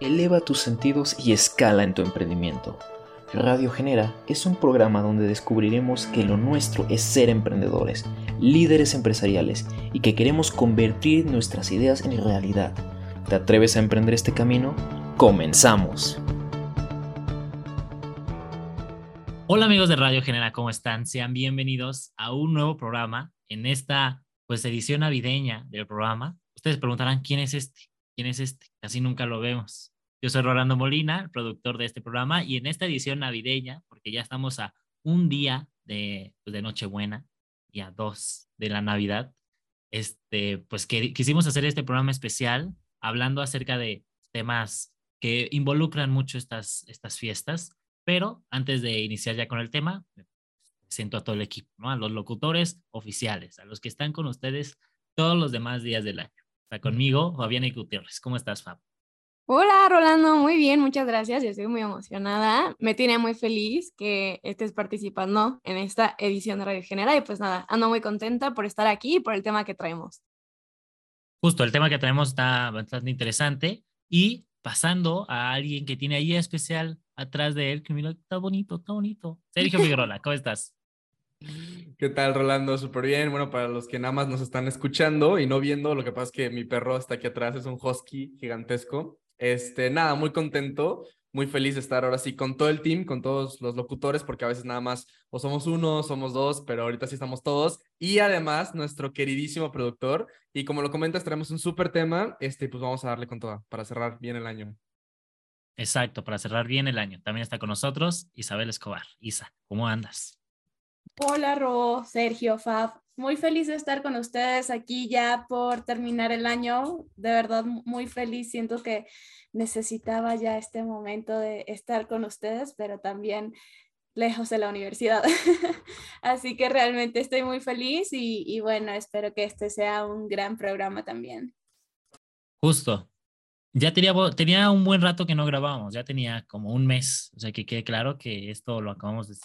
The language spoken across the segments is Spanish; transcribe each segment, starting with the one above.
eleva tus sentidos y escala en tu emprendimiento. Radio Genera es un programa donde descubriremos que lo nuestro es ser emprendedores, líderes empresariales y que queremos convertir nuestras ideas en realidad. ¿Te atreves a emprender este camino? ¡Comenzamos! Hola amigos de Radio Genera, ¿cómo están? Sean bienvenidos a un nuevo programa en esta pues edición navideña del programa. Ustedes preguntarán, ¿quién es este? ¿Quién es este? Casi nunca lo vemos. Yo soy Rolando Molina, productor de este programa, y en esta edición navideña, porque ya estamos a un día de, pues, de Nochebuena y a dos de la Navidad, este, pues que, quisimos hacer este programa especial hablando acerca de temas que involucran mucho estas, estas fiestas, pero antes de iniciar ya con el tema, presento a todo el equipo, a los locutores oficiales, a los que están con ustedes todos los demás días del año. Está conmigo Fabiana Gutiérrez. ¿Cómo estás, Fab? Hola, Rolando, muy bien, muchas gracias. Yo estoy muy emocionada. Me tiene muy feliz que estés participando en esta edición de Radio General y pues nada, ando muy contenta por estar aquí y por el tema que traemos. Justo, el tema que traemos está bastante interesante y pasando a alguien que tiene ahí especial atrás de él, que mira, está bonito, está bonito. Sergio Figueroa, ¿cómo estás? ¿Qué tal, Rolando? Súper bien. Bueno, para los que nada más nos están escuchando y no viendo, lo que pasa es que mi perro está aquí atrás, es un husky gigantesco. Este, nada, muy contento, muy feliz de estar ahora sí con todo el team, con todos los locutores, porque a veces nada más o somos uno, somos dos, pero ahorita sí estamos todos. Y además, nuestro queridísimo productor. Y como lo comentas, tenemos un súper tema, este, pues vamos a darle con toda para cerrar bien el año. Exacto, para cerrar bien el año. También está con nosotros Isabel Escobar. Isa, ¿cómo andas? Hola, Ro, Sergio, Fab. Muy feliz de estar con ustedes aquí ya por terminar el año. De verdad, muy feliz. Siento que necesitaba ya este momento de estar con ustedes, pero también lejos de la universidad. Así que realmente estoy muy feliz y, bueno, espero que este sea un gran programa también. Justo. Ya tenía, tenía un buen rato que no grabábamos, ya tenía como un mes, o sea que quede claro que esto lo acabamos de,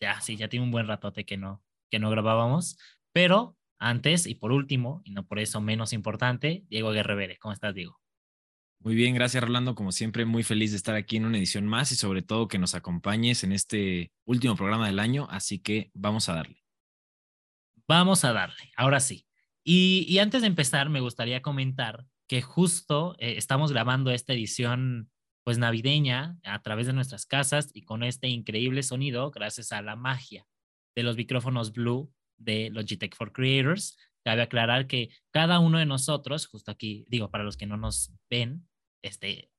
ya, sí, ya tiene un buen ratote que no, que no grabábamos. Pero antes y por último, y no por eso menos importante, Diego Guerrevere. ¿Cómo estás, Diego? Muy bien, gracias Rolando. Como siempre, muy feliz de estar aquí en una edición más y sobre todo que nos acompañes en este último programa del año. Así que vamos a darle. Vamos a darle, ahora sí. Y, antes de empezar, me gustaría comentar que justo eh, estamos grabando esta edición pues navideña a través de nuestras casas y con este increíble sonido gracias a la magia de los micrófonos Blue de Logitech for Creators. Cabe aclarar que cada uno de nosotros, justo aquí, digo, para los que no nos ven, este,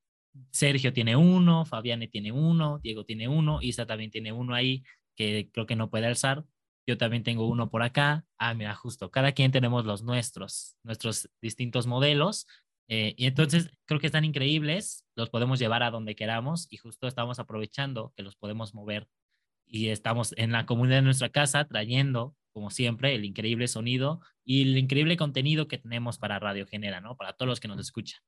Sergio tiene uno, Fabiane tiene uno, Diego tiene uno, Isa también tiene uno ahí que creo que no puede alzar. Yo también tengo uno por acá. Ah, mira, justo, cada quien tenemos los nuestros, nuestros distintos modelos eh, y entonces creo que están increíbles, los podemos llevar a donde queramos y justo estamos aprovechando que los podemos mover y estamos en la comunidad de nuestra casa trayendo, como siempre, el increíble sonido y el increíble contenido que tenemos para Radio Genera, ¿no? Para todos los que nos escuchan.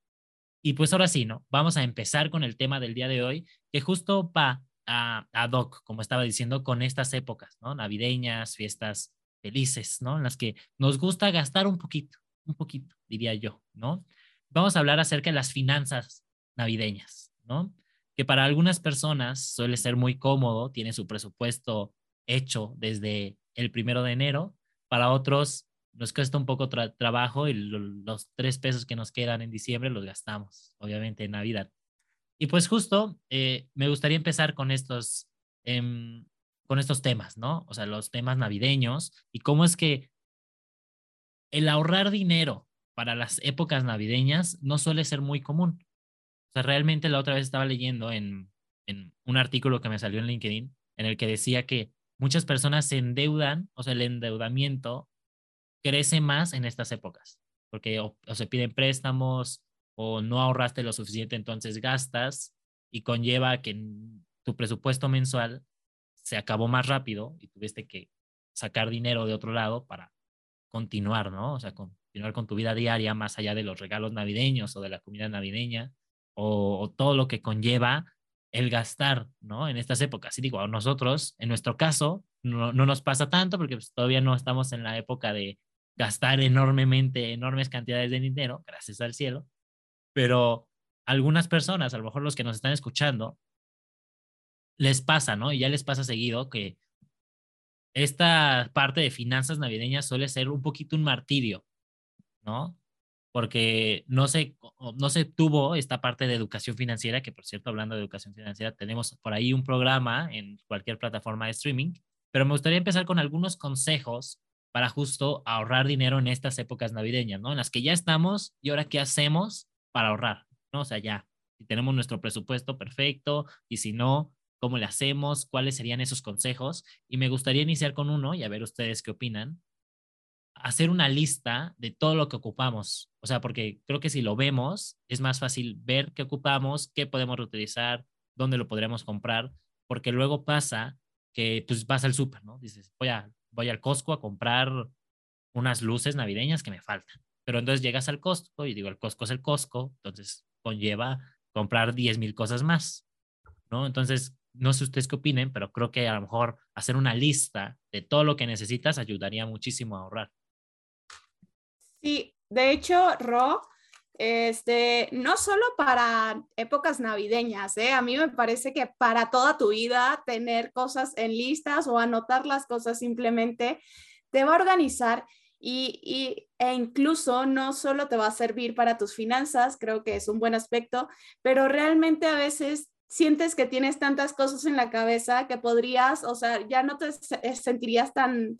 Y pues ahora sí, ¿no? Vamos a empezar con el tema del día de hoy, que justo va a, a doc, como estaba diciendo, con estas épocas, ¿no? Navideñas, fiestas felices, ¿no? En las que nos gusta gastar un poquito, un poquito, diría yo, ¿no? vamos a hablar acerca de las finanzas navideñas, ¿no? Que para algunas personas suele ser muy cómodo, tiene su presupuesto hecho desde el primero de enero, para otros nos cuesta un poco trabajo y los tres pesos que nos quedan en diciembre los gastamos, obviamente en Navidad. Y pues justo eh, me gustaría empezar con estos, em, con estos temas, ¿no? O sea, los temas navideños y cómo es que el ahorrar dinero para las épocas navideñas no suele ser muy común. O sea, realmente la otra vez estaba leyendo en, en un artículo que me salió en LinkedIn en el que decía que muchas personas se endeudan, o sea, el endeudamiento crece más en estas épocas, porque o, se piden préstamos o no ahorraste lo suficiente, entonces gastas y conlleva que tu presupuesto mensual se acabó más rápido y tuviste que sacar dinero de otro lado para continuar, ¿no? O sea, con, continuar con tu vida diaria más allá de los regalos navideños o de la comida navideña o, todo lo que conlleva el gastar, ¿no? En estas épocas. Y digo, a nosotros, en nuestro caso, no, no nos pasa tanto porque pues, todavía no estamos en la época de gastar enormemente, enormes cantidades de dinero, gracias al cielo, pero algunas personas, a lo mejor los que nos están escuchando, les pasa, ¿no? Y ya les pasa seguido que esta parte de finanzas navideñas suele ser un poquito un martirio, ¿no? Porque no se, no se tuvo esta parte de educación financiera, que por cierto, hablando de educación financiera, tenemos por ahí un programa en cualquier plataforma de streaming, pero me gustaría empezar con algunos consejos para justo ahorrar dinero en estas épocas navideñas, ¿no? En las que ya estamos y ahora qué hacemos para ahorrar, ¿no? O sea, ya, tenemos nuestro presupuesto perfecto y si no, ¿cómo le hacemos? ¿Cuáles serían esos consejos? Y me gustaría iniciar con uno y a ver ustedes qué opinan. Hacer una lista de todo lo que ocupamos. O sea, porque creo que si lo vemos, es más fácil ver qué ocupamos, qué podemos reutilizar, dónde lo podremos comprar, porque luego pasa que pues vas al súper, ¿no? Dices, voy, a, voy al Costco a comprar unas luces navideñas que me faltan. Pero entonces llegas al Costco y digo, el Costco es el Costco, entonces conlleva comprar 10 mil cosas más, ¿no? Entonces, no sé ustedes qué opinen, pero creo que a lo mejor hacer una lista de todo lo que necesitas ayudaría muchísimo a ahorrar. Sí, de hecho, Ro, este, no solo para épocas navideñas, ¿eh? a mí me parece que para toda tu vida tener cosas en listas o anotar las cosas simplemente te va a organizar y, e incluso no solo te va a servir para tus finanzas, creo que es un buen aspecto, pero realmente a veces sientes que tienes tantas cosas en la cabeza que podrías, o sea, ya no te sentirías tan,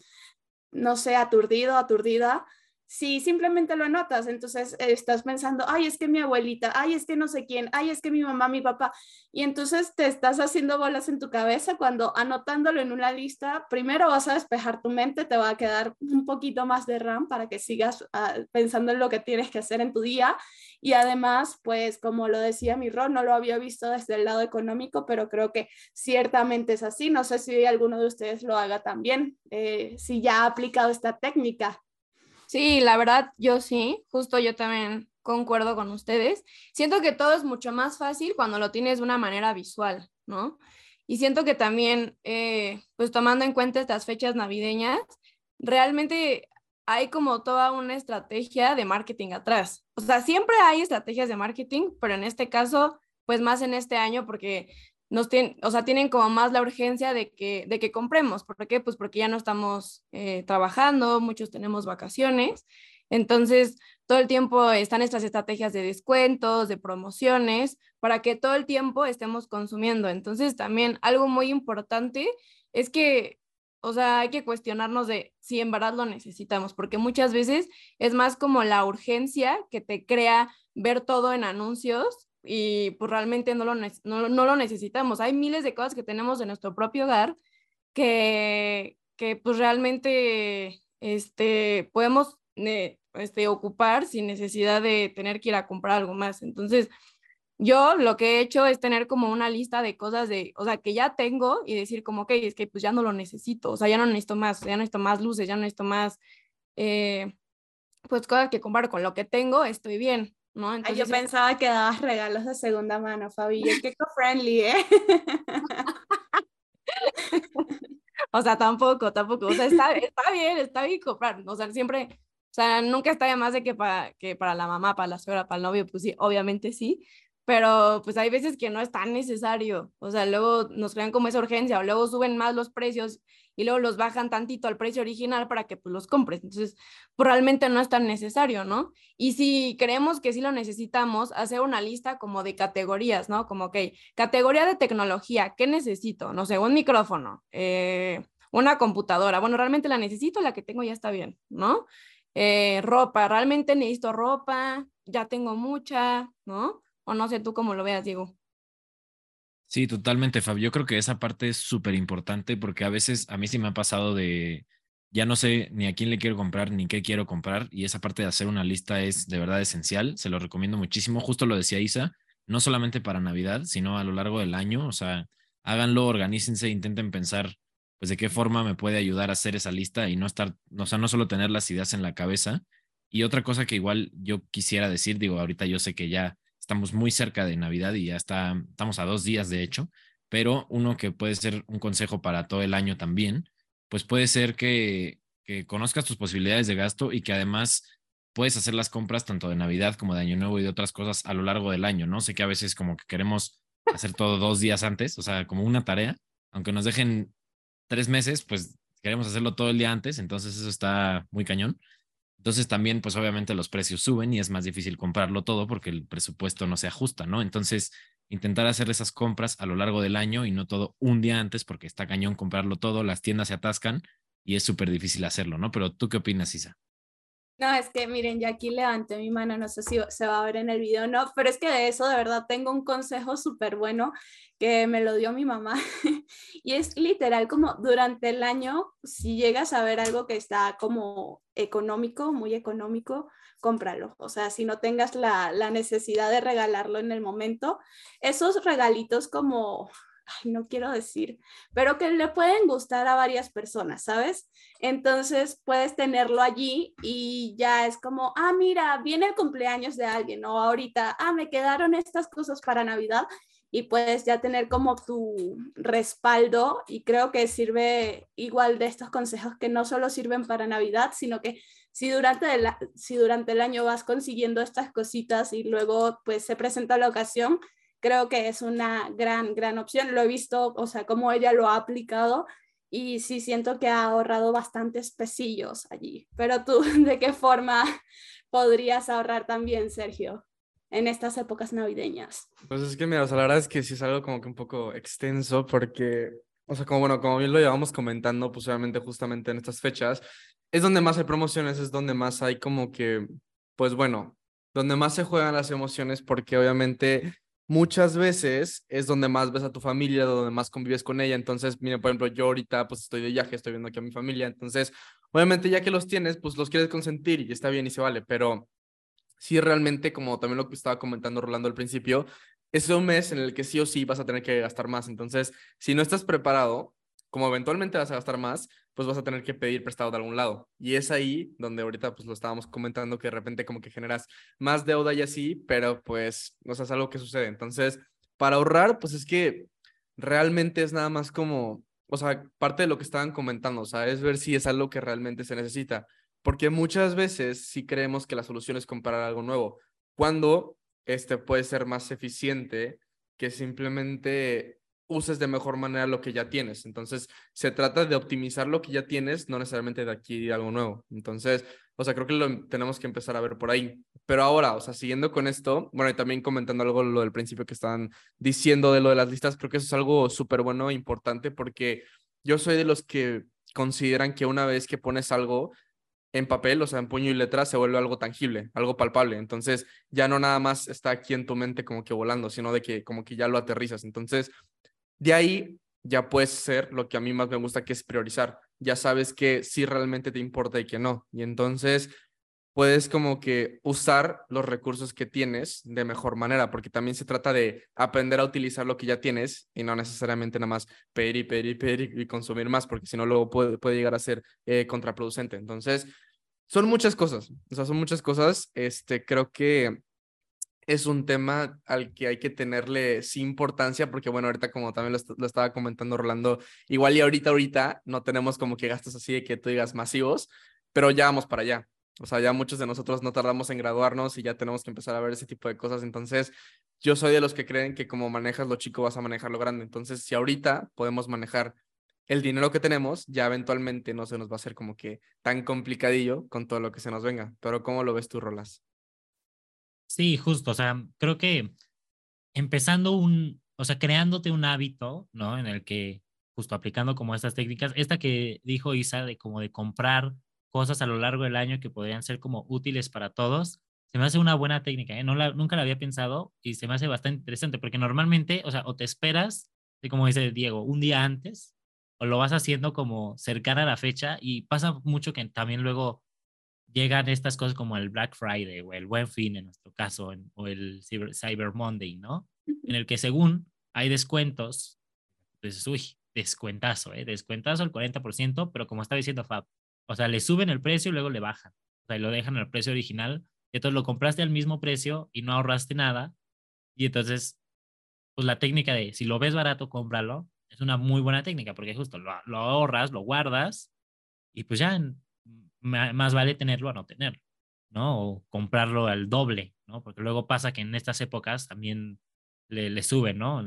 no sé, aturdido, aturdida si simplemente lo anotas, entonces eh, estás pensando, ay, es que mi abuelita, ay, es que no sé quién, ay, es que mi mamá, mi papá, y entonces te estás haciendo bolas en tu cabeza cuando anotándolo en una lista, primero vas a despejar tu mente, te va a quedar un poquito más de RAM para que sigas ah, pensando en lo que tienes que hacer en tu día, y además, pues como lo decía mi Ron, no lo había visto desde el lado económico, pero creo que ciertamente es así, no sé si alguno de ustedes lo haga también, eh, si ya ha aplicado esta técnica. Sí, la verdad, yo sí, justo yo también concuerdo con ustedes. Siento que todo es mucho más fácil cuando lo tienes de una manera visual, ¿no? Y siento que también, eh, pues tomando en cuenta estas fechas navideñas, realmente hay como toda una estrategia de marketing atrás. O sea, siempre hay estrategias de marketing, pero en este caso, pues más en este año, porque nos tienen, o sea, tienen como más la urgencia de que, de que compremos. ¿Por qué? Pues porque ya no estamos eh, trabajando, muchos tenemos vacaciones. Entonces, todo el tiempo están estas estrategias de descuentos, de promociones, para que todo el tiempo estemos consumiendo. Entonces, también algo muy importante es que, o sea, hay que cuestionarnos de si en verdad lo necesitamos, porque muchas veces es más como la urgencia que te crea ver todo en anuncios y pues realmente no lo, no, lo necesitamos. Hay miles de cosas que tenemos en nuestro propio hogar que, que pues realmente este, podemos este, ocupar sin necesidad de tener que ir a comprar algo más. Entonces, yo lo que he hecho es tener como una lista de cosas de, o sea, que ya tengo y decir como, ok, es que pues ya no lo necesito, o sea, ya no necesito más, ya no necesito más luces, ya no necesito más, eh, pues cosas que comprar con lo que tengo, estoy bien. Entonces, yo pensaba que dabas regalos de segunda mano, Fabi. que eco-friendly, ¿eh? o sea, tampoco, tampoco. O sea, está, está bien, está bien comprar. O sea, siempre, o sea, nunca está de más de que para, que para la mamá, para la suegra, para el novio, pues sí, obviamente sí pero pues hay veces que no es tan necesario, o sea, luego nos crean como esa urgencia o luego suben más los precios y luego los bajan tantito al precio original para que pues los compres, entonces pues, realmente no es tan necesario, ¿no? Y si creemos que sí lo necesitamos, hacer una lista como de categorías, ¿no? Como, ok, categoría de tecnología, ¿qué necesito? No sé, un micrófono, eh, una computadora, bueno, realmente la necesito, la que tengo ya está bien, ¿no? Eh, ropa, realmente necesito ropa, ya tengo mucha, ¿no? O no sé tú cómo lo veas, Diego. Sí, totalmente, Fabio. Yo creo que esa parte es súper importante porque a veces a mí sí me ha pasado de ya no sé ni a quién le quiero comprar ni qué quiero comprar y esa parte de hacer una lista es de verdad esencial. Se lo recomiendo muchísimo. Justo lo decía Isa, no solamente para Navidad, sino a lo largo del año. O sea, háganlo, organícense, intenten pensar pues de qué forma me puede ayudar a hacer esa lista y no estar, o sea, no solo tener las ideas en la cabeza. Y otra cosa que igual yo quisiera decir, digo, ahorita yo sé que ya estamos muy cerca de Navidad y ya está, estamos a dos días de hecho, pero uno que puede ser un consejo para todo el año también, pues puede ser que, que conozcas tus posibilidades de gasto y que además puedes hacer las compras tanto de Navidad como de Año Nuevo y de otras cosas a lo largo del año, ¿no? Sé que a veces como que queremos hacer todo dos días antes, o sea, como una tarea, aunque nos dejen tres meses, pues queremos hacerlo todo el día antes, entonces eso está muy cañón. Entonces también, pues obviamente los precios suben y es más difícil comprarlo todo porque el presupuesto no se ajusta, ¿no? Entonces, intentar hacer esas compras a lo largo del año y no todo un día antes porque está cañón comprarlo todo, las tiendas se atascan y es súper difícil hacerlo, ¿no? Pero tú qué opinas, Isa? No, es que miren, ya aquí levanté mi mano, no sé si se va a ver en el video o no, pero es que de eso de verdad tengo un consejo súper bueno que me lo dio mi mamá y es literal como durante el año, si llegas a ver algo que está como económico, muy económico, cómpralo. O sea, si no tengas la, la necesidad de regalarlo en el momento, esos regalitos como no quiero decir, pero que le pueden gustar a varias personas, ¿sabes? Entonces puedes tenerlo allí y ya es como, ah, mira, viene el cumpleaños de alguien o ahorita, ah, me quedaron estas cosas para Navidad y puedes ya tener como tu respaldo y creo que sirve igual de estos consejos que no solo sirven para Navidad, sino que si durante, el, si durante el año vas consiguiendo estas cositas y luego pues se presenta la ocasión, creo que es una gran, gran opción. Lo he visto, o sea, cómo ella lo ha aplicado y sí siento que ha ahorrado bastantes pesillos allí. Pero tú, ¿de qué forma podrías ahorrar también, Sergio, en estas épocas navideñas? Pues es que, mira, o sea, la verdad es que sí es algo como que un poco extenso porque, o sea, como bueno, como bien lo llevamos comentando, pues obviamente justamente en estas fechas, es donde más hay promociones, es donde más hay como que, pues bueno, donde más se juegan las emociones porque obviamente muchas veces es donde más ves a tu familia, donde más convives con ella. Entonces, mira, por ejemplo, yo ahorita pues estoy de viaje, estoy viendo aquí a mi familia. Entonces, obviamente ya que los tienes, pues los quieres consentir y está bien y se vale. Pero sí realmente, como también lo que estaba comentando Rolando al principio, es un mes en el que sí o sí vas a tener que gastar más. Entonces, si no estás preparado, como eventualmente vas a gastar más, pues vas a tener que pedir prestado de algún lado. Y es ahí donde ahorita pues lo estábamos comentando que de repente como que generas más deuda y así, pero pues no sé, es algo que sucede. Entonces, para ahorrar, pues es que realmente es nada más como, o sea, parte de lo que estaban comentando, o sea, es ver si es algo que realmente se necesita. Porque muchas veces sí creemos que la solución es comprar algo nuevo, cuando este puede ser más eficiente que simplemente uses de mejor manera lo que ya tienes. Entonces, se trata de optimizar lo que ya tienes, no necesariamente de adquirir algo nuevo. Entonces, o sea, creo que lo tenemos que empezar a ver por ahí. Pero ahora, o sea, siguiendo con esto, bueno, y también comentando algo lo del principio que estaban diciendo de lo de las listas, creo que eso es algo súper bueno e importante porque yo soy de los que consideran que una vez que pones algo en papel, o sea, en puño y letra, se vuelve algo tangible, algo palpable. Entonces, ya no nada más está aquí en tu mente como que volando, sino de que como que ya lo aterrizas. Entonces, de ahí ya puedes ser lo que a mí más me gusta, que es priorizar. Ya sabes que sí realmente te importa y que no. Y entonces puedes como que usar los recursos que tienes de mejor manera, porque también se trata de aprender a utilizar lo que ya tienes y no necesariamente nada más pedir y pedir y pedir y consumir más, porque si no luego puede, puede llegar a ser eh, contraproducente. Entonces, son muchas cosas, o sea, son muchas cosas. Este, creo que es un tema al que hay que tenerle sí importancia, porque bueno, ahorita como también lo, estaba comentando Rolando, igual y ahorita, ahorita no tenemos como que gastos así de que tú digas masivos, pero ya vamos para allá. O sea, ya muchos de nosotros no tardamos en graduarnos y ya tenemos que empezar a ver ese tipo de cosas. Entonces, yo soy de los que creen que como manejas lo chico vas a manejar lo grande. Entonces, si ahorita podemos manejar el dinero que tenemos, ya eventualmente no se nos va a hacer como que tan complicadillo con todo lo que se nos venga. Pero ¿cómo lo ves tú, Rolas? Sí, justo, o sea, creo que empezando un, o sea, creándote un hábito, ¿no? En el que, justo aplicando como estas técnicas, esta que dijo Isa de como de comprar cosas a lo largo del año que podrían ser como útiles para todos, se me hace una buena técnica, ¿eh? No la, nunca la había pensado y se me hace bastante interesante porque normalmente, o sea, o te esperas, como dice Diego, un día antes, o lo vas haciendo como cercana a la fecha y pasa mucho que también luego llegan estas cosas como el Black Friday o el Buen Fin en nuestro caso, o el Cyber, Monday, ¿no? En el que según hay descuentos, pues, uy, descuentazo, ¿eh? Descuentazo al 40%, pero como está diciendo Fab, o sea, le suben el precio y luego le bajan, o sea, y lo dejan al precio original, y entonces lo compraste al mismo precio y no ahorraste nada, y entonces, pues la técnica de si lo ves barato, cómpralo, es una muy buena técnica, porque justo lo, lo ahorras, lo guardas, y pues ya en más vale tenerlo a no tenerlo. ¿no? O comprarlo al doble, ¿no? Porque luego pasa que en estas épocas también le, le sube, ¿no?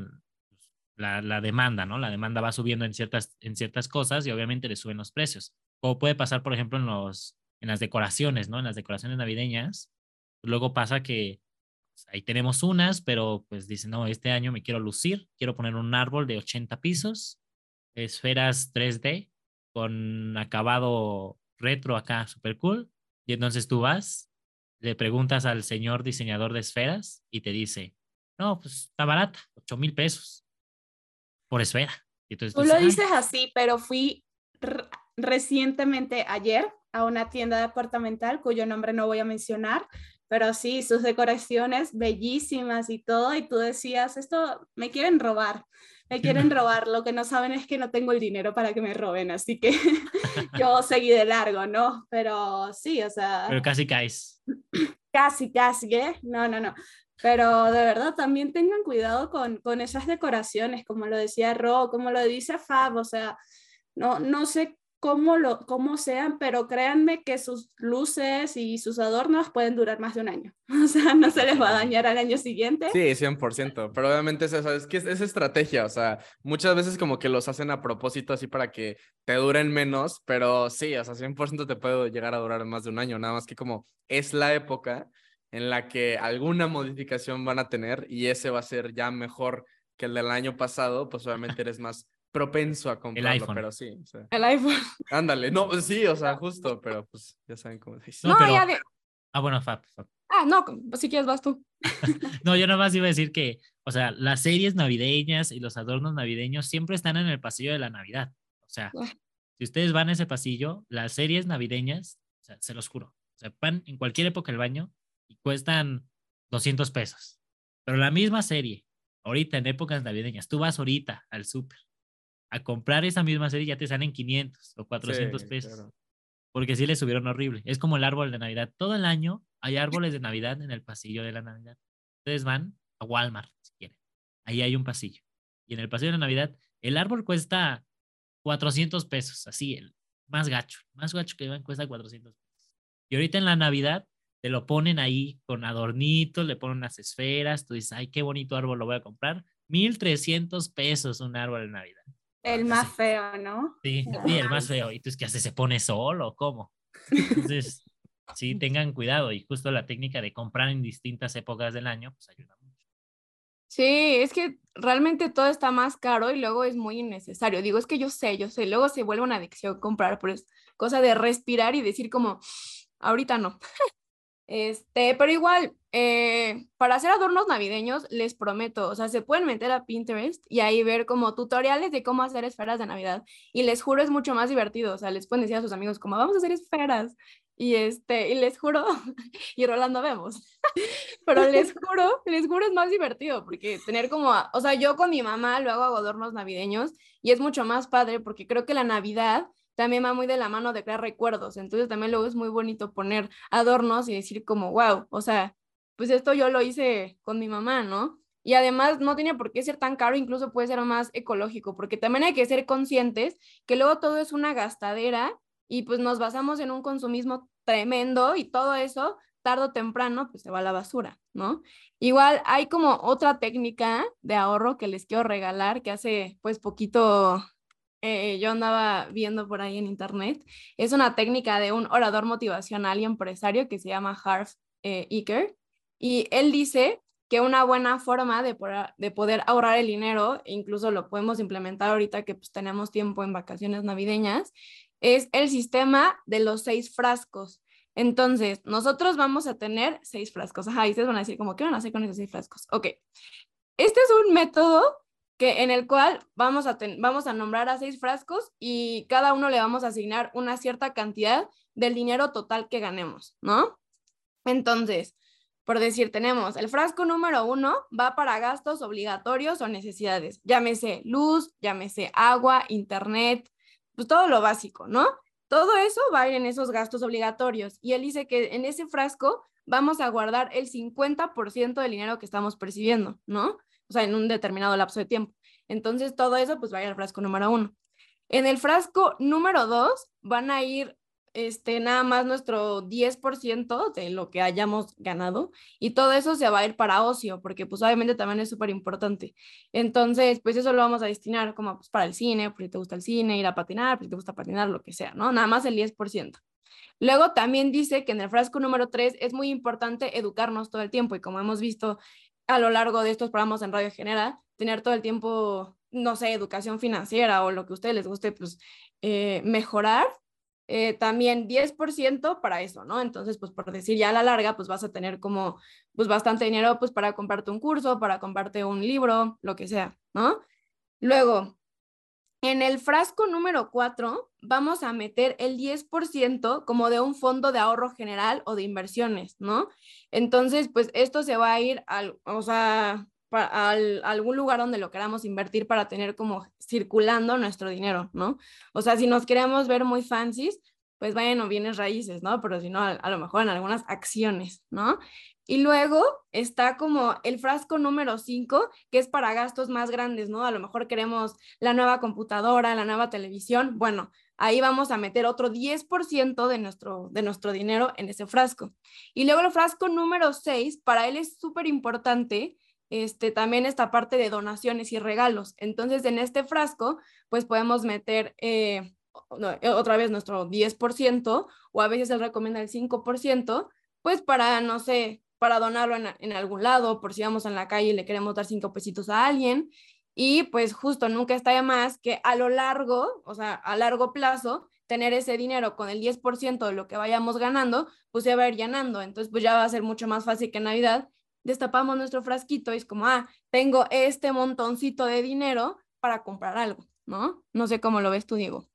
La, la, demanda, ¿no? La demanda va subiendo en ciertas, en ciertas cosas y obviamente le suben los precios. Como puede pasar, por ejemplo, en, los, en las decoraciones, ¿no? En las decoraciones navideñas. Luego pasa que pues, ahí tenemos unas, pero pues dicen, no, este año me quiero lucir, quiero poner un árbol de 80 pisos, esferas 3D con acabado retro acá, super cool. Y entonces tú vas, le preguntas al señor diseñador de esferas y te dice, no, pues está barata, 8 mil pesos por esfera. Y entonces tú, lo dices así, pero fui recientemente ayer a una tienda departamental cuyo nombre no voy a mencionar, pero sí, sus decoraciones bellísimas y todo, y tú decías, esto me quieren robar, me quieren robar, lo que no saben es que no tengo el dinero para que me roben, así que yo seguí de largo, ¿no? Pero sí, o sea... Pero casi caes. Casi, casi, ¿eh? No, no, no. Pero de verdad también tengan cuidado con, con esas decoraciones, como lo decía Ro, como lo dice Fab, o sea, no, no sé cómo, lo, cómo sean, pero créanme que sus luces y sus adornos pueden durar más de un año. O sea, no se les va a dañar al año siguiente. Sí, 100%, pero obviamente es, es que es, es, estrategia, o sea, muchas veces como que los hacen a propósito así para que te duren menos, pero sí, o sea, 100% te puede llegar a durar más de un año, nada más que como es la época en la que alguna modificación van a tener y ese va a ser ya mejor que el del año pasado, pues obviamente eres más propenso a comprarlo, el iPhone. pero sí. O sea, el iPhone. Ándale, no, sí, o sea, justo, pero pues ya saben cómo dice. No, pero... de... Ah, bueno, Fab, Fab. Ah, no, si quieres vas tú. no, yo nomás iba a decir que, o sea, las series navideñas y los adornos navideños siempre están en el pasillo de la Navidad. O sea, si ustedes van a ese pasillo, las series navideñas, o sea, se los juro, o sea, van en cualquier época del baño y cuestan 200 pesos. Pero la misma serie, ahorita en épocas navideñas, tú vas ahorita al súper a comprar esa misma serie ya te salen 500 o 400 sí, pesos. Claro. Porque sí le subieron horrible. Es como el árbol de Navidad. Todo el año hay árboles de Navidad en el pasillo de la Navidad. Ustedes van a Walmart si quieren. Ahí hay un pasillo. Y en el pasillo de la Navidad, el árbol cuesta 400 pesos. Así, el más gacho. Más gacho que van cuesta 400 pesos. Y ahorita en la Navidad te lo ponen ahí con adornitos, le ponen unas esferas. Tú dices, ay, qué bonito árbol lo voy a comprar. 1300 pesos un árbol de Navidad. El más sí. feo, ¿no? Sí, sí, el más feo. ¿Y tú es que hace? ¿Se pone solo? ¿Cómo? Entonces, sí, tengan cuidado. Y justo la técnica de comprar en distintas épocas del año, pues ayuda mucho. Sí, es que realmente todo está más caro y luego es muy innecesario. Digo, es que yo sé, yo sé, luego se vuelve una adicción comprar, pero es cosa de respirar y decir como, ahorita no. Este, pero igual, eh, para hacer adornos navideños, les prometo, o sea, se pueden meter a Pinterest y ahí ver como tutoriales de cómo hacer esferas de Navidad. Y les juro, es mucho más divertido. O sea, les pueden decir a sus amigos como, vamos a hacer esferas. Y este, y les juro, y Rolando vemos, pero les juro, les juro es más divertido porque tener como, o sea, yo con mi mamá luego hago adornos navideños y es mucho más padre porque creo que la Navidad también va muy de la mano de crear recuerdos. Entonces también luego es muy bonito poner adornos y decir como, wow, o sea, pues esto yo lo hice con mi mamá, ¿no? Y además no tiene por qué ser tan caro, incluso puede ser más ecológico, porque también hay que ser conscientes que luego todo es una gastadera y pues nos basamos en un consumismo tremendo y todo eso tarde o temprano pues se va a la basura, ¿no? Igual hay como otra técnica de ahorro que les quiero regalar que hace pues poquito eh, yo andaba viendo por ahí en internet. Es una técnica de un orador motivacional y empresario que se llama Harv eh. Y él dice que una buena forma de, poder ahorrar el dinero, incluso lo podemos implementar ahorita que pues, tenemos tiempo en vacaciones navideñas, es el sistema de los seis frascos. Entonces, nosotros vamos a tener seis frascos. Ajá, y ustedes van a decir, como, ¿qué van a hacer con esos seis frascos? Ok. Este es un método que en el cual vamos a, vamos a nombrar a seis frascos y cada uno le vamos a asignar una cierta cantidad del dinero total que ganemos, ¿no? Entonces, por decir, tenemos el frasco número uno va para gastos obligatorios o necesidades, llámese luz, llámese agua, internet, pues todo lo básico, ¿no? Todo eso va a ir en esos gastos obligatorios y él dice que en ese frasco vamos a guardar el 50% del dinero que estamos percibiendo, ¿no? O sea, en un determinado lapso de tiempo. Entonces, todo eso pues va a ir al frasco número uno. En el frasco número dos van a ir este, nada más nuestro 10% de lo que hayamos ganado y todo eso se va a ir para ocio, porque pues obviamente también es súper importante. Entonces, pues eso lo vamos a destinar como pues, para el cine, porque te gusta el cine, ir a patinar, porque te gusta patinar, lo que sea, ¿no? Nada más el 10%. Luego también dice que en el frasco número 3 es muy importante educarnos todo el tiempo y como hemos visto a lo largo de estos programas en Radio Genera, tener todo el tiempo, no sé, educación financiera o lo que a ustedes les guste, pues eh, mejorar eh, también 10% para eso, ¿no? Entonces, pues por decir ya a la larga, pues vas a tener como, pues bastante dinero, pues para comprarte un curso, para comprarte un libro, lo que sea, ¿no? Luego, en el frasco número 4 vamos a meter el 10% como de un fondo de ahorro general o de inversiones, ¿no? Entonces, pues esto se va a ir al, o sea, a algún lugar donde lo queramos invertir para tener como circulando nuestro dinero, ¿no? O sea, si nos queremos ver muy fancies, pues vayan o bienes raíces, ¿no? Pero si no, a, lo mejor en algunas acciones, ¿no? Y luego está como el frasco número 5, que es para gastos más grandes, ¿no? A lo mejor queremos la nueva computadora, la nueva televisión. Bueno, ahí vamos a meter otro 10% de nuestro, de nuestro dinero en ese frasco. Y luego el frasco número 6, para él es súper importante este, también esta parte de donaciones y regalos. Entonces, en este frasco, pues podemos meter eh, eh, otra vez nuestro 10% o a veces él recomienda el 5%, pues para, no sé, para donarlo en, algún lado, por si vamos en la calle y le queremos dar cinco pesitos a alguien. Y pues justo nunca está de más que a lo largo, o sea, a largo plazo, tener ese dinero con el 10% de lo que vayamos ganando, pues se va a ir llenando. Entonces, pues ya va a ser mucho más fácil que en Navidad destapamos nuestro frasquito y es como, ah, tengo este montoncito de dinero para comprar algo, ¿no? No sé cómo lo ves tú, Diego.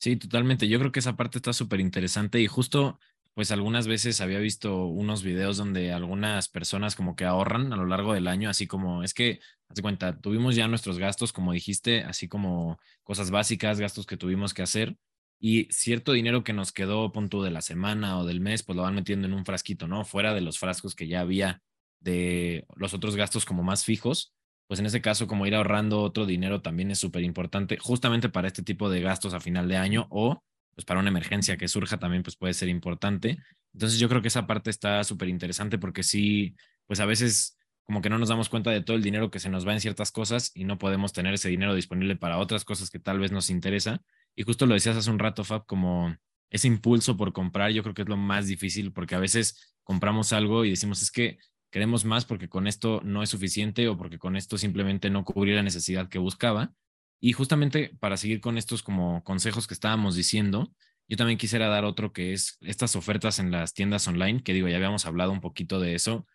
Sí, totalmente. Yo creo que esa parte está súper interesante y justo, pues algunas veces había visto unos videos donde algunas personas como que ahorran a lo largo del año, así como, es que, haz cuenta, tuvimos ya nuestros gastos, como dijiste, así como cosas básicas, gastos que tuvimos que hacer y cierto dinero que nos quedó, punto de la semana o del mes, pues lo van metiendo en un frasquito, ¿no? Fuera de los frascos que ya había de los otros gastos como más fijos, pues en ese caso como ir ahorrando otro dinero también es súper importante, justamente para este tipo de gastos a final de año o pues para una emergencia que surja también pues puede ser importante. Entonces yo creo que esa parte está súper interesante porque sí, pues a veces como que no nos damos cuenta de todo el dinero que se nos va en ciertas cosas y no podemos tener ese dinero disponible para otras cosas que tal vez nos interesa. Y justo lo decías hace un rato, Fab, como ese impulso por comprar, yo creo que es lo más difícil porque a veces compramos algo y decimos, es que queremos más porque con esto no es suficiente o porque con esto simplemente no cubría la necesidad que buscaba. Y justamente para seguir con estos como consejos que estábamos diciendo, yo también quisiera dar otro que es estas ofertas en las tiendas online, que digo, ya habíamos hablado un poquito de eso,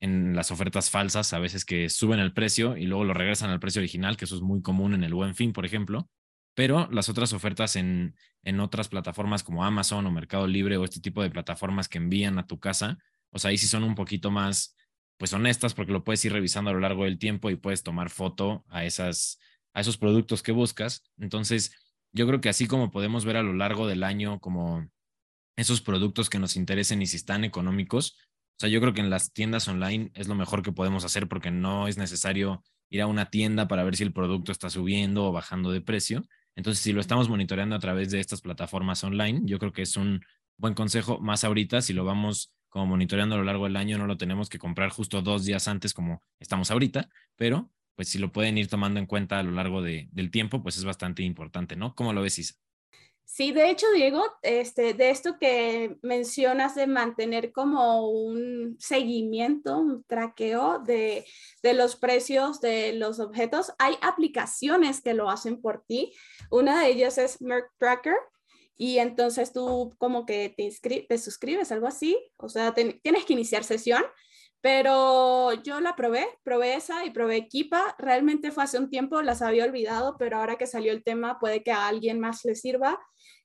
en las ofertas falsas, a veces que suben el precio y luego lo regresan al precio original, que eso es muy común en el buen fin, por ejemplo. Pero las otras ofertas en, en otras plataformas como Amazon o Mercado Libre o este tipo de plataformas que envían a tu casa, o sea, ahí sí son un poquito más pues honestas porque lo puedes ir revisando a lo largo del tiempo y puedes tomar foto a esas a esos productos que buscas. Entonces, yo creo que así como podemos ver a lo largo del año como esos productos que nos interesen y si están económicos, o sea, yo creo que en las tiendas online es lo mejor que podemos hacer porque no es necesario ir a una tienda para ver si el producto está subiendo o bajando de precio. Entonces, si lo estamos monitoreando a través de estas plataformas online, yo creo que es un buen consejo más ahorita si lo vamos como monitoreando a lo largo del año, no lo tenemos que comprar justo dos días antes como estamos ahorita, pero pues si lo pueden ir tomando en cuenta a lo largo de, del tiempo, pues es bastante importante, ¿no? ¿Cómo lo ves, Isa? Sí, de hecho, Diego, este, de esto que mencionas de mantener como un seguimiento, un traqueo de, de, los precios de los objetos, hay aplicaciones que lo hacen por ti. Una de ellas es Merck Tracker, y entonces tú como que te, te suscribes, algo así, o sea, tienes que iniciar sesión, pero yo la probé, probé esa y probé Kipa, realmente fue hace un tiempo, las había olvidado, pero ahora que salió el tema puede que a alguien más le sirva.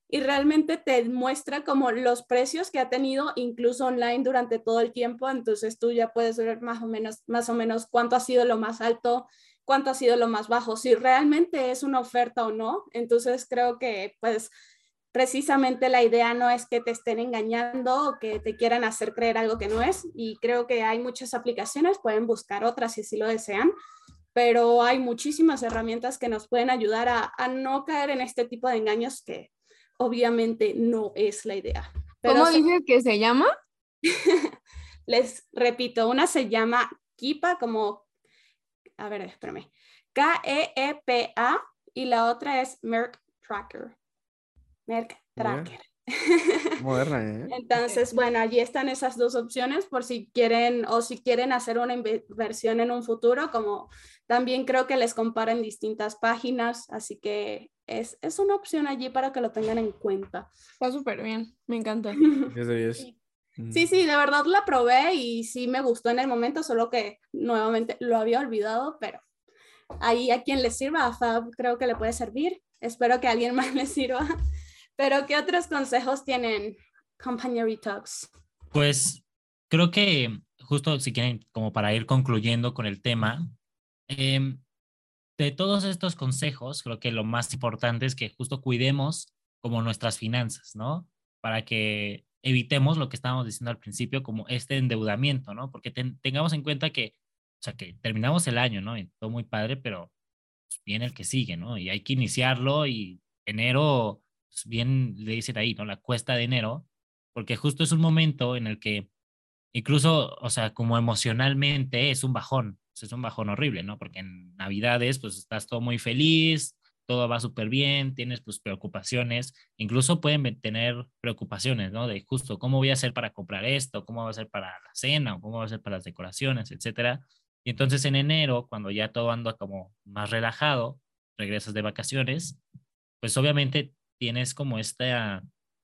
Y realmente te muestra como los precios que ha tenido incluso online durante todo el tiempo, entonces tú ya puedes ver más o menos, más o menos cuánto ha sido lo más alto, cuánto ha sido lo más bajo, si realmente es una oferta o no, entonces creo que pues precisamente la idea no es que te estén engañando o que te quieran hacer creer algo que no es. Y creo que hay muchas aplicaciones, pueden buscar otras si así lo desean, pero hay muchísimas herramientas que nos pueden ayudar a, no caer en este tipo de engaños que obviamente no es la idea. ¿Cómo dices que se llama? Les repito, una se llama Kipa, como, a ver, espérame, K-E-E-P-A, y la otra es Merck Tracker. Merck Tracker. Moderna, ¿eh? Entonces, bueno, allí están esas dos opciones por si quieren o si quieren hacer una inversión en un futuro, como también creo que les comparan distintas páginas, así que es, es una opción allí para que lo tengan en cuenta. Está súper bien, me encanta. 10 de 10. Sí, sí, de verdad la probé y sí me gustó en el momento, solo que nuevamente lo había olvidado, pero ahí a quien le sirva, a Fab creo que le puede servir. Espero que a alguien más le sirva. Pero, ¿qué otros consejos tienen, compañeritos? Pues creo que justo si quieren, como para ir concluyendo con el tema, em, de todos estos consejos, creo que lo más importante es que justo cuidemos como nuestras finanzas, ¿no? Para que evitemos lo que estábamos diciendo al principio, como este endeudamiento, ¿no? Porque tengamos en cuenta que, o sea, que terminamos el año, ¿no? Y todo muy padre, pero pues, viene el que sigue, ¿no? Y hay que iniciarlo y enero bien le dicen ahí, ¿no? La cuesta de enero, porque justo es un momento en el que incluso, o sea, como emocionalmente es un bajón, es un bajón horrible, ¿no? Porque en Navidades, pues estás todo muy feliz, todo va súper bien, tienes pues preocupaciones, incluso pueden tener preocupaciones, ¿no? De justo cómo voy a hacer para comprar esto, cómo va a ser para la cena o cómo va a ser para las decoraciones, etcétera. Y entonces en enero, cuando ya todo anda como más relajado, regresas de vacaciones, pues obviamente tienes como esta,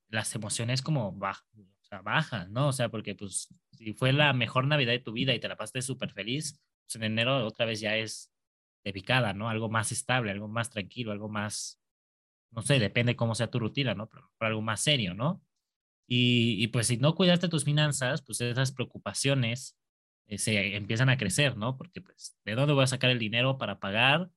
las emociones como bajas, o sea, bajas, ¿no? O sea, porque pues si fue la mejor Navidad de tu vida y te la pasaste súper feliz, pues en enero otra vez ya es de picada, ¿no? Algo más estable, algo más tranquilo, algo más, no sé, depende cómo sea tu rutina, ¿no? Pero, algo más serio, ¿no? Y, y, pues si no cuidaste tus finanzas, pues esas preocupaciones eh, se empiezan a crecer, ¿no? Porque pues, ¿de dónde voy a sacar el dinero para pagar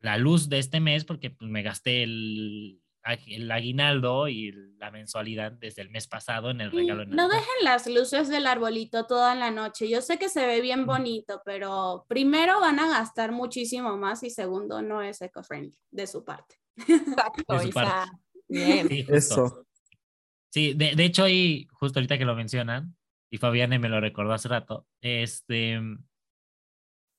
la luz de este mes? Porque pues, me gasté el, el aguinaldo y la mensualidad desde el mes pasado en el regalo. no dejen las luces del arbolito toda la noche. Yo sé que se ve bien bonito, pero primero van a gastar muchísimo más y segundo no es eco-friendly de su parte. Exacto, de su parte. Bien. Sí, Eso. Sí, de, de, hecho ahí, justo ahorita que lo mencionan, y Fabián me lo recordó hace rato, este, en,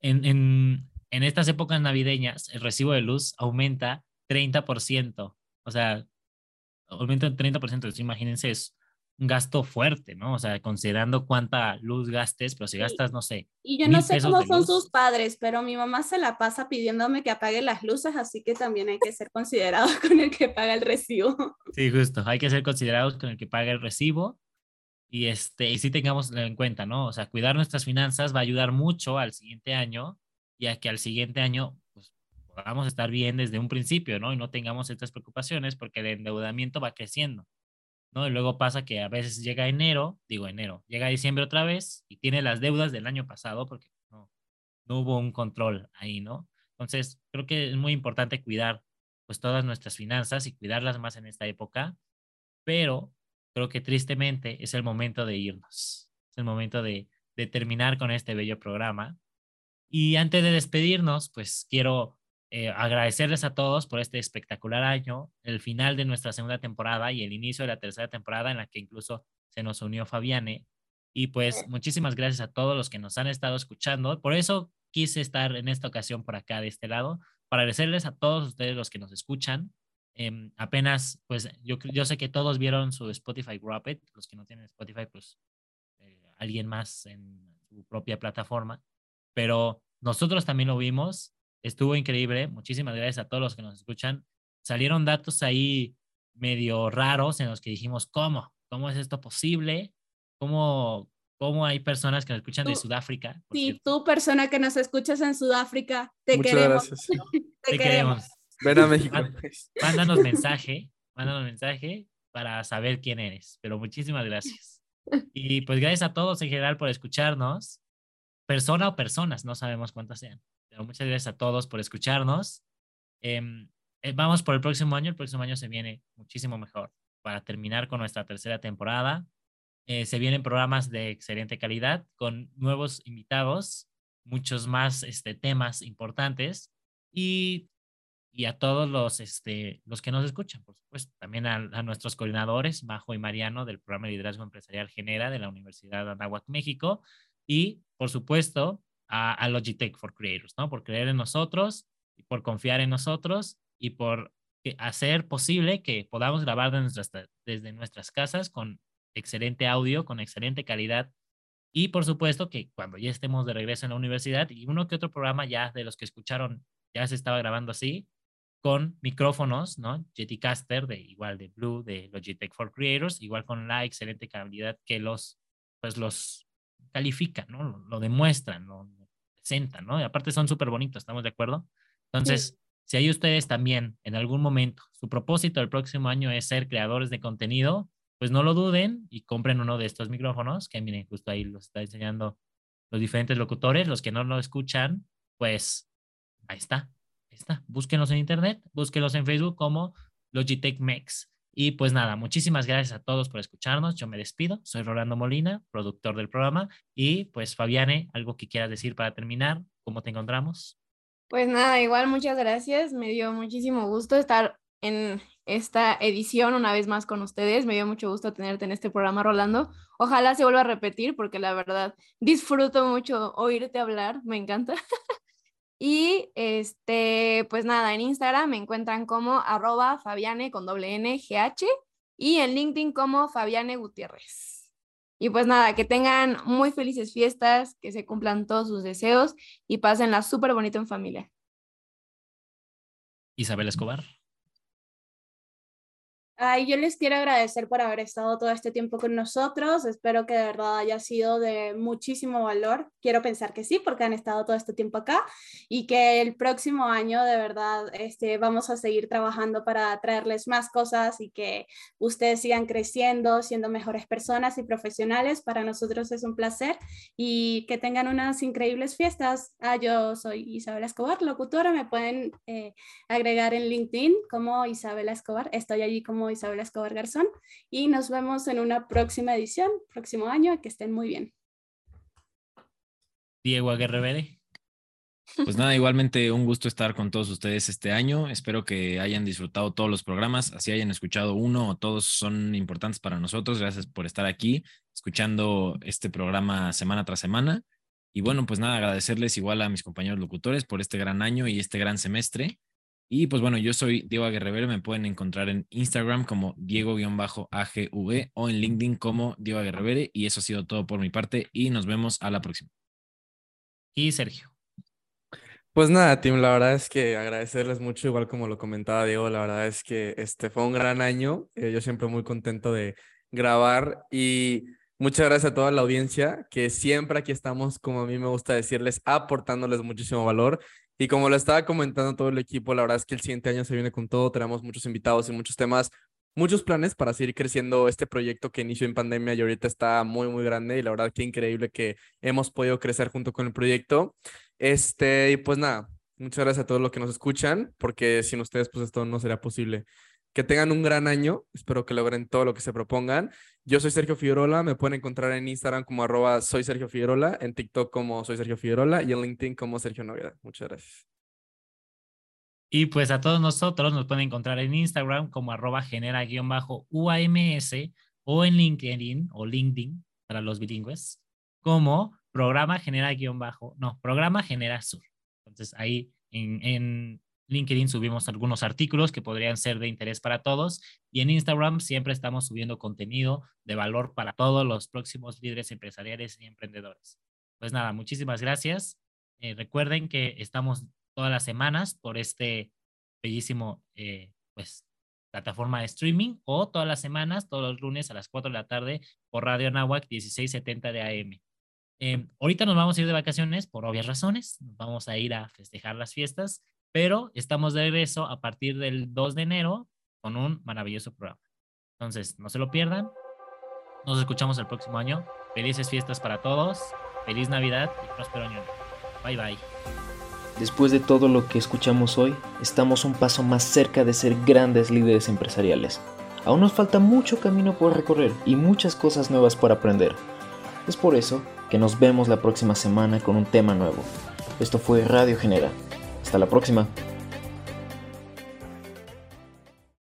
en, en estas épocas navideñas el recibo de luz aumenta 30%. O sea, aumenta el 30%. imagínense, es un gasto fuerte, ¿no? O sea, considerando cuánta luz gastes, pero si gastas, no sé. Y yo no sé cómo son sus padres, pero mi mamá se la pasa pidiéndome que apague las luces, así que también hay que ser considerados con el que paga el recibo. Sí, justo, hay que ser considerados con el que paga el recibo. Y, este, y sí tengamos en cuenta, ¿no? O sea, cuidar nuestras finanzas va a ayudar mucho al siguiente año y a que al siguiente año podamos estar bien desde un principio, ¿no? Y no tengamos estas preocupaciones porque el endeudamiento va creciendo, ¿no? Y luego pasa que a veces llega enero, digo enero, llega diciembre otra vez y tiene las deudas del año pasado porque no, no hubo un control ahí, ¿no? Entonces, creo que es muy importante cuidar pues todas nuestras finanzas y cuidarlas más en esta época, pero creo que tristemente es el momento de irnos, es el momento de, de terminar con este bello programa. Y antes de despedirnos, pues quiero eh, agradecerles a todos por este espectacular año, el final de nuestra segunda temporada y el inicio de la tercera temporada en la que incluso se nos unió Fabiane. Y pues muchísimas gracias a todos los que nos han estado escuchando. Por eso quise estar en esta ocasión por acá de este lado, para agradecerles a todos ustedes los que nos escuchan. Em, apenas, pues yo, yo sé que todos vieron su Spotify Wrapped, los que no tienen Spotify, pues eh, alguien más en su propia plataforma, pero nosotros también lo vimos Estuvo increíble. Muchísimas gracias a todos los que nos escuchan. Salieron datos ahí medio raros en los que dijimos, ¿cómo? ¿Cómo es esto posible? ¿Cómo, cómo hay personas que nos escuchan de Sudáfrica? Sí, tú persona que nos escuchas en Sudáfrica, te Muchas queremos. Gracias. te, queremos. Ven a México. Mándanos mensaje, mándanos mensaje para saber quién eres. Pero muchísimas gracias. Y pues gracias a todos en general por escucharnos. Persona o personas, no sabemos cuántas sean muchas gracias a todos por escucharnos. Em, eh, vamos por el próximo año. El próximo año se viene muchísimo mejor para terminar con nuestra tercera temporada. Eh, se vienen programas de excelente calidad con nuevos invitados, muchos más este, temas importantes y, y a todos los, este, los que nos escuchan, por supuesto. También a, nuestros coordinadores, Majo y Mariano, del programa de liderazgo empresarial Genera de la Universidad de Anáhuac, México. Y, por supuesto, a, a, Logitech for Creators, ¿no? Por creer en nosotros, por confiar en nosotros y por hacer posible que podamos grabar nuestras, desde nuestras casas con excelente audio, con excelente calidad. Y, por supuesto, que cuando ya estemos de regreso en la universidad y uno que otro programa ya de los que escucharon ya se estaba grabando así, con micrófonos, ¿no? Jettycaster, de igual de Blue, de Logitech for Creators, igual con la excelente calidad que los, pues los califican, ¿no? Lo, demuestran, lo, presentan, ¿no? Y aparte son súper bonitos, ¿estamos de acuerdo? Entonces, si hay ustedes también en algún momento, su propósito el próximo año es ser creadores de contenido, pues no lo duden y compren uno de estos micrófonos, que miren, justo ahí los está enseñando los diferentes locutores, los que no lo escuchan, pues ahí está, está. Búsquenlos en internet, búsquenlos en Facebook como Logitech Mex. Y pues nada, muchísimas gracias a todos por escucharnos. Yo me despido. Soy Rolando Molina, productor del programa. Y pues Fabiane, algo que quieras decir para terminar, ¿cómo te encontramos? Pues nada, igual muchas gracias. Me dio muchísimo gusto estar en esta edición una vez más con ustedes. Me dio mucho gusto tenerte en este programa, Rolando. Ojalá se vuelva a repetir porque la verdad disfruto mucho oírte hablar, me encanta. Y este, pues nada, en Instagram me encuentran como arroba Fabiane con doble N y en LinkedIn como Fabiane Gutiérrez. Y pues nada, que tengan muy felices fiestas, que se cumplan todos sus deseos y pásenla súper bonito en familia. Isabel Escobar. Ay, yo les quiero agradecer por haber estado todo este tiempo con nosotros. Espero que de verdad haya sido de muchísimo valor. Quiero pensar que sí, porque han estado todo este tiempo acá y que el próximo año de verdad este, vamos a seguir trabajando para traerles más cosas y que ustedes sigan creciendo, siendo mejores personas y profesionales. Para nosotros es un placer y que tengan unas increíbles fiestas. Ah, yo soy Isabela Escobar, locutora. Me pueden eh, agregar en LinkedIn como Isabela Escobar. Estoy allí como Isabel Escobar Garzón y nos vemos en una próxima edición, próximo año, que estén muy bien. Diego Aguerrevere. Pues nada, igualmente un gusto estar con todos ustedes este año. Espero que hayan disfrutado todos los programas, así hayan escuchado uno o todos son importantes para nosotros. Gracias por estar aquí escuchando este programa semana tras semana. Y bueno, pues nada, agradecerles igual a mis compañeros locutores por este gran año y este gran semestre. Y pues bueno, yo soy Diego Aguerrevere, me pueden encontrar en Instagram como Diego-AGV o en LinkedIn como Diego Aguerrevere. Y eso ha sido todo por mi parte y nos vemos a la próxima. Y Sergio. Pues nada, Tim, la verdad es que agradecerles mucho, igual como lo comentaba Diego, la verdad es que este fue un gran año. Eh, yo siempre muy contento de grabar y muchas gracias a toda la audiencia, que siempre aquí estamos, como a mí me gusta decirles, aportándoles muchísimo valor y como lo estaba comentando todo el equipo, la verdad es que el siguiente año se viene con todo. Tenemos muchos invitados y muchos temas, muchos planes para seguir creciendo este proyecto que inició en pandemia y ahorita está muy, muy grande. Y la verdad que increíble que hemos podido crecer junto con el proyecto. Este, y pues nada, muchas gracias a todos los que nos escuchan, porque sin ustedes, pues esto no sería posible. Que tengan un gran año. Espero que logren todo lo que se propongan. Yo soy Sergio Figueroa. Me pueden encontrar en Instagram como arroba soy Sergio Figueroa, en TikTok como soy Sergio Figueroa y en LinkedIn como Sergio Noguera. Muchas gracias. Y pues a todos nosotros nos pueden encontrar en Instagram como arroba genera-uams o en LinkedIn o LinkedIn para los bilingües como programa genera-bajo, no, programa genera sur. Entonces ahí en, en LinkedIn subimos algunos artículos que podrían ser de interés para todos y en Instagram siempre estamos subiendo contenido de valor para todos los próximos líderes empresariales y emprendedores. Pues nada, muchísimas gracias. Eh, recuerden que estamos todas las semanas por este bellísimo eh, pues, plataforma de streaming o todas las semanas, todos los lunes a las 4 de la tarde por Radio Nahuac 1670 de AM. Eh, ahorita nos vamos a ir de vacaciones por obvias razones, vamos a ir a festejar las fiestas pero estamos de regreso a partir del 2 de enero con un maravilloso programa. Entonces, no se lo pierdan. Nos escuchamos el próximo año. Felices fiestas para todos. Feliz Navidad y próspero año. Bye bye. Después de todo lo que escuchamos hoy, estamos un paso más cerca de ser grandes líderes empresariales. Aún nos falta mucho camino por recorrer y muchas cosas nuevas por aprender. Es por eso que nos vemos la próxima semana con un tema nuevo. Esto fue Radio Genera hasta la próxima.